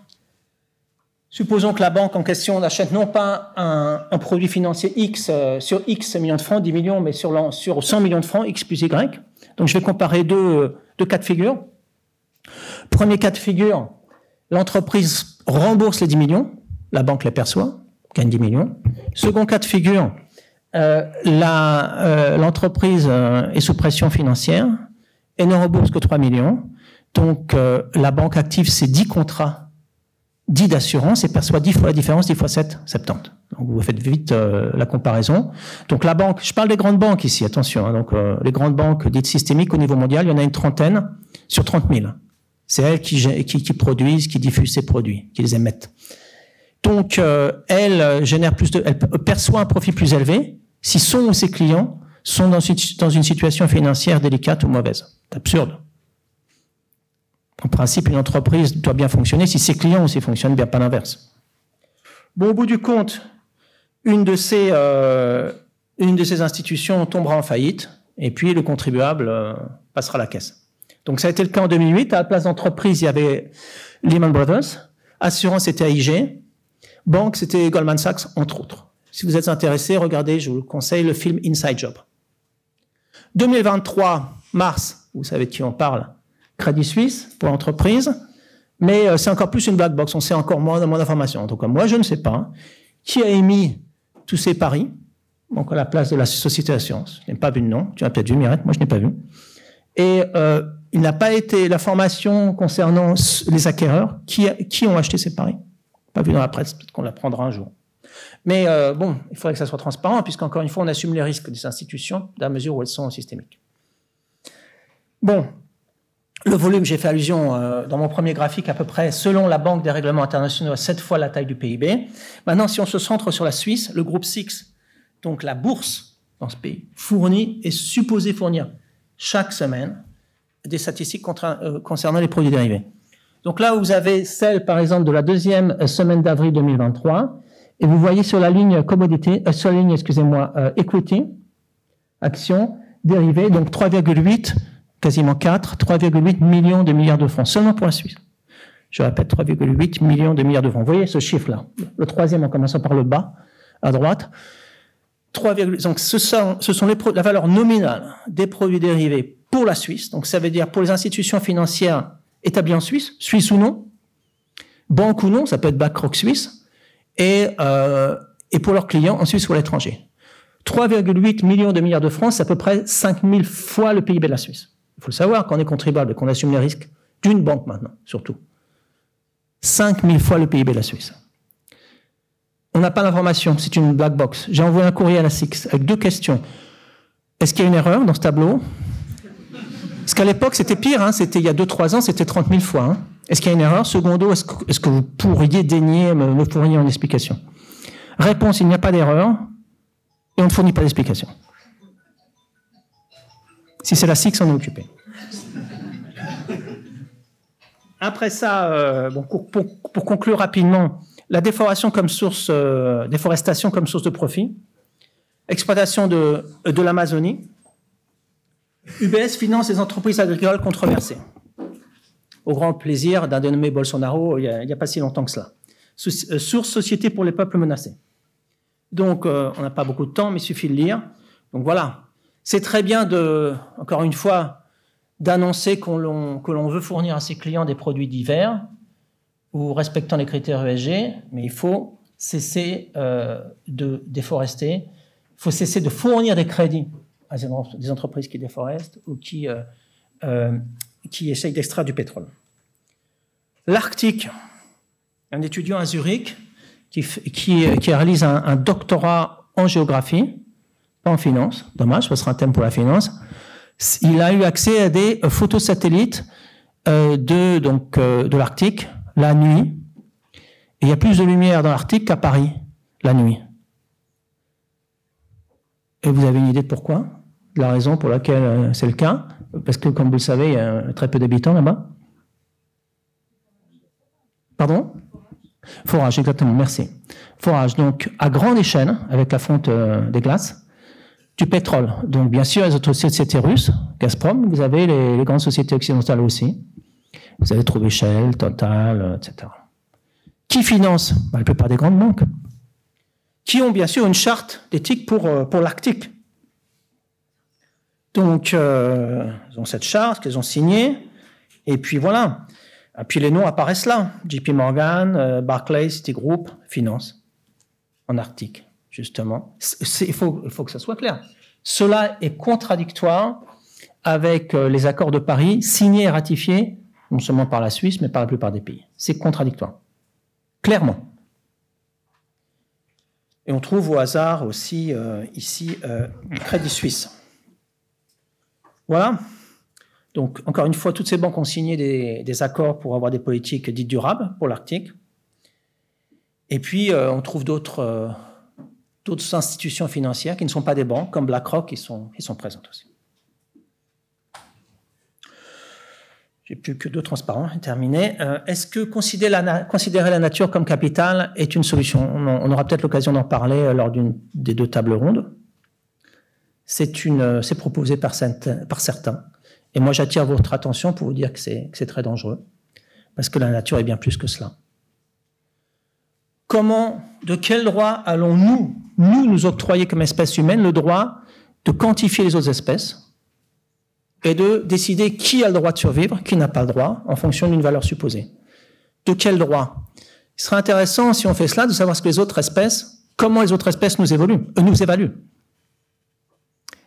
Supposons que la banque en question n'achète non pas un, produit financier X euh, sur X millions de francs, 10 millions, mais sur, sur 100 millions de francs, X plus Y. Donc je vais comparer deux, deux cas de figure. Premier cas de figure, l'entreprise rembourse les 10 millions, la banque les perçoit, gagne 10 millions. Second cas de figure, euh, euh, l'entreprise est sous pression financière et ne rembourse que 3 millions. Donc la banque active ses 10 contrats 10 d'assurance et perçoit 10 fois la différence, 10 fois 7, 70. Donc vous faites vite euh, la comparaison. Donc la banque, je parle des grandes banques ici, attention. Hein, donc euh, les grandes banques dites systémiques au niveau mondial, il y en a une trentaine sur 30 000. C'est elles qui, qui, qui, produisent, qui diffusent ces produits, qui les émettent. Donc euh, elles génèrent plus de, elles perçoivent un profit plus élevé si son ou ses clients sont dans dans une situation financière délicate ou mauvaise. C'est absurde. En principe, une entreprise doit bien fonctionner si ses clients aussi fonctionnent bien, pas l'inverse. Bon, au bout du compte, une de ces, euh, une de ces institutions tombera en faillite et puis le contribuable euh, passera la caisse. Donc ça a été le cas en 2008. À la place d'entreprise, il y avait Lehman Brothers. Assurance, c'était AIG. Banque, c'était Goldman Sachs, entre autres. Si vous êtes intéressé, regardez, je vous conseille le film Inside Job. 2023, mars, vous savez de qui on parle, Crédit Suisse pour l'entreprise, mais euh, c'est encore plus une black box, on sait encore moins, moins d'informations. En tout cas, moi, je ne sais pas qui a émis tous ces paris, donc à la place de la société d'assurance. Je n'ai pas vu le nom, tu as peut-être vu, Mirette, moi je n'ai pas vu. Et euh, il n'a pas été l'information concernant les acquéreurs qui, qui ont acheté ces paris. Pas vu dans la presse, peut-être qu'on l'apprendra un jour. Mais euh, bon, il faudrait que ça soit transparent, puisqu'encore une fois, on assume les risques des institutions, dans la mesure où elles sont systémiques. Bon, le volume, j'ai fait allusion euh, dans mon premier graphique, à peu près, selon la Banque des règlements internationaux, à 7 fois la taille du PIB. Maintenant, si on se centre sur la Suisse, le groupe SIX, donc la bourse dans ce pays, fournit, est supposé fournir chaque semaine des statistiques euh, concernant les produits dérivés. Donc là, vous avez celle, par exemple, de la deuxième semaine d'avril 2023, et vous voyez sur la ligne commodité, euh, sur la ligne, excusez-moi, euh, equity, action, dérivée, donc 3,8, quasiment 4, 3,8 millions de milliards de francs, seulement pour la Suisse. Je répète, 3,8 millions de milliards de francs. Vous voyez ce chiffre-là Le troisième en commençant par le bas, à droite. 3, donc ce sont, la valeur nominale des produits dérivés pour la Suisse. Donc ça veut dire pour les institutions financières établies en Suisse, Suisse ou non, banque ou non, ça peut être BlackRock Suisse, et, euh, et pour leurs clients en Suisse ou à l'étranger. 3,8 millions de milliards de francs, c'est à peu près 5000 fois le PIB de la Suisse. Il faut le savoir quand on est contribuable et qu'on assume les risques d'une banque maintenant, surtout. 5000 fois le PIB de la Suisse. On n'a pas l'information, c'est une black box. J'ai envoyé un courrier à la SIX avec deux questions. Est-ce qu'il y a une erreur dans ce tableau? Parce qu'à l'époque, c'était pire, hein, c'était il y a 2-3 ans, c'était 30 000 fois. Hein. Est-ce qu'il y a une erreur? Secondo, est-ce que, vous pourriez daigner me, me fournir une explication? Réponse, il n'y a pas d'erreur et on ne fournit pas d'explication. Si c'est la SIX, on est occupé. Après ça, euh, pour, conclure rapidement, la déforestation comme source, euh, déforestation comme source de profit, exploitation de, de l'Amazonie, UBS finance les entreprises agricoles controversées au grand plaisir d'un dénommé Bolsonaro il n'y a, pas si longtemps que cela. Euh, source Société pour les peuples menacés. Donc, on n'a pas beaucoup de temps, mais il suffit de lire. Donc voilà, c'est très bien encore une fois, d'annoncer que l'on veut fournir à ses clients des produits divers ou respectant les critères ESG, mais il faut cesser euh, de déforester, il faut cesser de fournir des crédits à des entreprises qui déforestent ou qui, qui essayent d'extraire du pétrole. L'Arctique, un étudiant à Zurich qui, réalise un, doctorat en géographie, en finance, dommage, ce sera un thème pour la finance. Il a eu accès à des photos satellites euh, de, euh, de l'Arctique la nuit. Et il y a plus de lumière dans l'Arctique qu'à Paris la nuit. Et vous avez une idée de pourquoi? De la raison pour laquelle euh, c'est le cas? Parce que, comme vous le savez, il y a très peu d'habitants là-bas. Pardon? Forage, exactement, merci. Forage, donc à grande échelle, avec la fonte des glaces, du pétrole. Donc bien sûr, les autres sociétés russes, Gazprom, vous avez les, grandes sociétés occidentales aussi. Vous avez trouvé Shell, Total, euh, etc. Qui finance? Bah, La plupart des grandes banques. Qui ont bien sûr une charte d'éthique pour, euh, pour l'Arctique. Donc, euh, ils ont cette charte qu'ils ont signée. Et puis voilà. Et puis les noms apparaissent là. JP Morgan, Barclays, Citigroup, Finance, en Arctique, justement. Il faut, que ça soit clair. Cela est contradictoire avec euh, les accords de Paris signés et ratifiés, non seulement par la Suisse, mais par la plupart des pays. C'est contradictoire. Clairement. Et on trouve au hasard aussi euh, ici Crédit Suisse. Voilà. Donc, encore une fois, toutes ces banques ont signé des, accords pour avoir des politiques dites durables pour l'Arctique. Et puis, euh, on trouve euh, d'autres institutions financières qui ne sont pas des banques, comme BlackRock, qui sont, sont présentes aussi. J'ai plus que deux transparents, terminé. Euh, est-ce que considérer la, nature comme capital est une solution? On, aura peut-être l'occasion d'en parler lors d'une des deux tables rondes. c'est proposé par, par certains. Et moi, j'attire votre attention pour vous dire que c'est très dangereux, parce que la nature est bien plus que cela. Comment, de quel droit allons-nous, nous, nous octroyer comme espèce humaine le droit de quantifier les autres espèces et de décider qui a le droit de survivre, qui n'a pas le droit, en fonction d'une valeur supposée De quel droit? Il serait intéressant, si on fait cela, de savoir ce que les autres espèces, comment les autres espèces nous évoluent, euh, nous évaluent.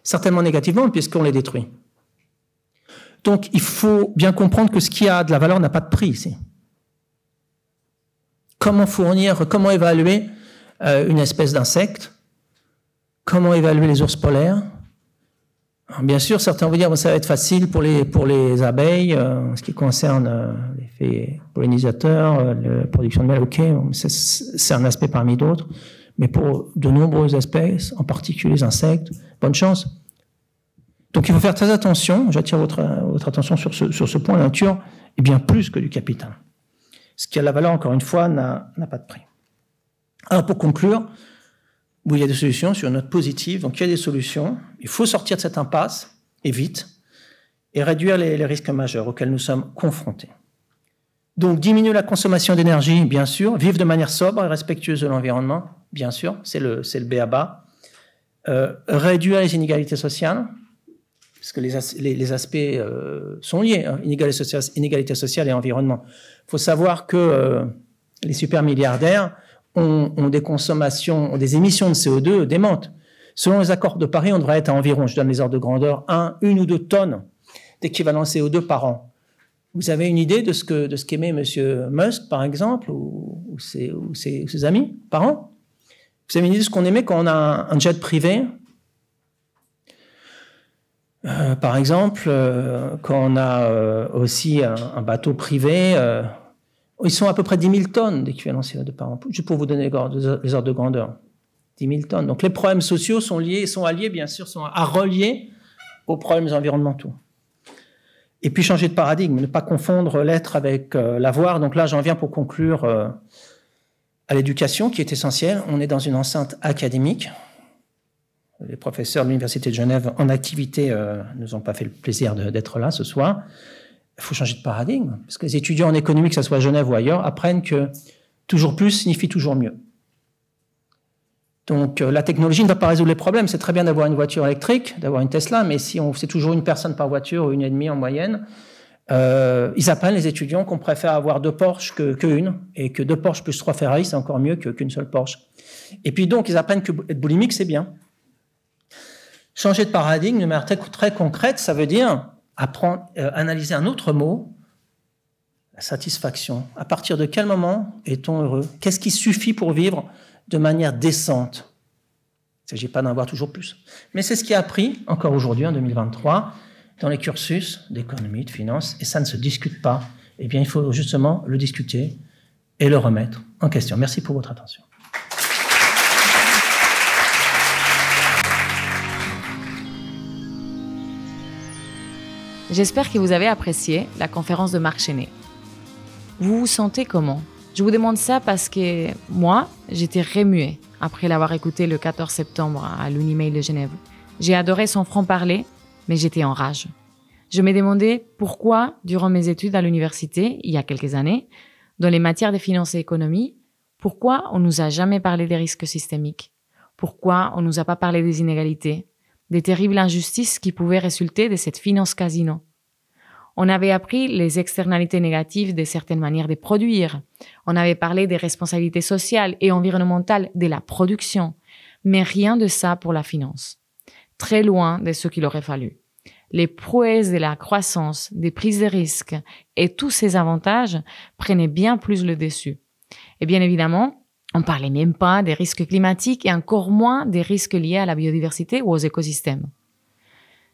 Certainement négativement, puisqu'on les détruit. Donc, il faut bien comprendre que ce qui a de la valeur n'a pas de prix ici. Comment fournir, comment évaluer euh, une espèce d'insecte Comment évaluer les ours polaires? Bien sûr, certains vont dire que ça va être facile pour les, pour les abeilles, euh, ce qui concerne euh, l'effet pollinisateur, la production de miel, ok, c'est un aspect parmi d'autres. Mais pour de nombreuses espèces, en particulier les insectes, bonne chance. Donc il faut faire très attention, j'attire votre, votre attention sur ce, sur ce point, la nature est bien plus que du capital. Ce qui a la valeur, encore une fois, n'a pas de prix. Alors pour conclure, il y a des solutions sur une note positive, donc il y a des solutions, il faut sortir de cette impasse, et vite, et réduire les, risques majeurs auxquels nous sommes confrontés. Donc diminuer la consommation d'énergie, bien sûr, vivre de manière sobre et respectueuse de l'environnement, bien sûr, c'est le, le B à bas. Euh, réduire les inégalités sociales, parce que les, les, aspects euh, sont liés, hein, inégalité, sociale, et environnement. Il faut savoir que euh, les super milliardaires ont, des consommations, ont des émissions de CO2 démentes. Selon les accords de Paris, on devrait être à environ, je donne les ordres de grandeur, 1, une ou deux tonnes d'équivalent CO2 par an. Vous avez une idée de ce que de ce qu'émet M. Musk, par exemple, ou, ses, ou ses, amis par an? Vous avez une idée de ce qu'on émet quand on a un, un jet privé? Euh, par exemple, euh, quand on a euh, aussi un, bateau privé, ils sont à peu près 10 000 tonnes d'équivalent CO2 par an, juste pour vous donner les ordres, de grandeur. 10 000 tonnes. Donc les problèmes sociaux sont liés, sont alliés, bien sûr, sont à relier aux problèmes environnementaux. Et puis changer de paradigme, ne pas confondre l'être avec l'avoir. Donc là, j'en viens pour conclure à l'éducation qui est essentielle. On est dans une enceinte académique les professeurs de l'Université de Genève en activité ne euh, nous ont pas fait le plaisir d'être là ce soir. Il faut changer de paradigme, parce que les étudiants en économie, que ce soit à Genève ou ailleurs, apprennent que toujours plus signifie toujours mieux. Donc euh, la technologie ne va pas résoudre les problèmes. C'est très bien d'avoir une voiture électrique, d'avoir une Tesla, mais si on c'est toujours une personne par voiture ou une et demie en moyenne, euh, ils apprennent les étudiants qu'on préfère avoir deux Porsche que, et que deux Porsche plus trois Ferrari, c'est encore mieux qu'une seule Porsche. Et puis donc ils apprennent que être boulimique c'est bien. Changer de paradigme de manière très, concrète, ça veut dire apprendre, euh, analyser un autre mot, la satisfaction. À partir de quel moment est-on heureux? Qu'est-ce qui suffit pour vivre de manière décente? Il ne s'agit pas d'en avoir toujours plus. Mais c'est ce qui a appris, encore aujourd'hui, en 2023, dans les cursus d'économie, de finance, et ça ne se discute pas. Eh bien, il faut justement le discuter et le remettre en question. Merci pour votre attention.
J'espère que vous avez apprécié la conférence de Marc Chenet. Vous vous sentez comment? Je vous demande ça parce que moi, j'étais remuée après l'avoir écouté le 14 septembre à l'Unimail de Genève. J'ai adoré son franc-parler, mais j'étais en rage. Je me demandais pourquoi, durant mes études à l'université, il y a quelques années, dans les matières de finances et économie, pourquoi on nous a jamais parlé des risques systémiques? Pourquoi on nous a pas parlé des inégalités? Des terribles injustices qui pouvaient résulter de cette finance casino. On avait appris les externalités négatives de certaines manières de produire. On avait parlé des responsabilités sociales et environnementales de la production. Mais rien de ça pour la finance. Très loin de ce qu'il aurait fallu. Les prouesses de la croissance, des prises de risques et tous ces avantages prenaient bien plus le dessus. Et bien évidemment, on parlait même pas des risques climatiques et encore moins des risques liés à la biodiversité ou aux écosystèmes.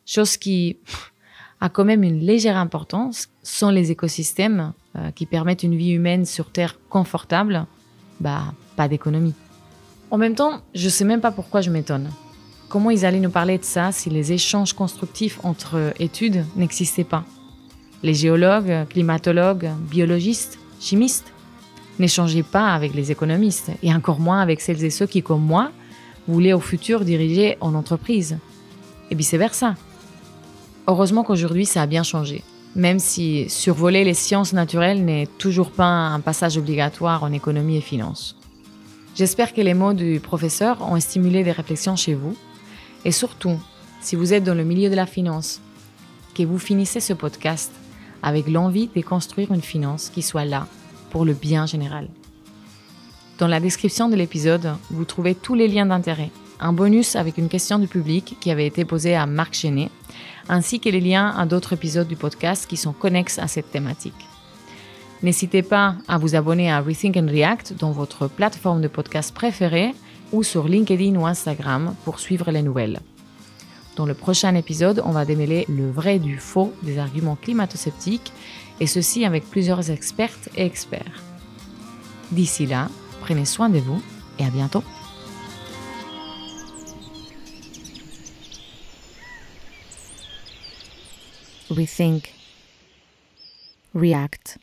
Chose qui a quand même une légère importance sont les écosystèmes euh, qui permettent une vie humaine sur Terre confortable. Bah, pas d'économie. En même temps, je sais même pas pourquoi je m'étonne. Comment ils allaient nous parler de ça si les échanges constructifs entre études n'existaient pas? Les géologues, climatologues, biologistes, chimistes? N'échangez pas avec les économistes, et encore moins avec celles et ceux qui, comme moi, voulaient au futur diriger en entreprise. et vice-versa. Heureusement qu'aujourd'hui ça a bien changé, même si survoler les sciences naturelles n'est toujours pas un passage obligatoire en économie et finance. J'espère que les mots du professeur ont stimulé des réflexions chez vous, et surtout, si vous êtes dans le milieu de la finance, que vous finissez ce podcast avec l'envie de construire une finance qui soit là pour le bien général. Dans la description de l'épisode, vous trouvez tous les liens d'intérêt, un bonus avec une question du public qui avait été posée à Marc Chenet, ainsi que les liens à d'autres épisodes du podcast qui sont connexes à cette thématique. N'hésitez pas à vous abonner à Rethink and React dans votre plateforme de podcast préférée ou sur LinkedIn ou Instagram pour suivre les nouvelles. Dans le prochain épisode, on va démêler le vrai du faux des arguments climato-sceptiques, et ceci avec plusieurs expertes et experts. D'ici là, prenez soin de vous et à bientôt. Rethink. React.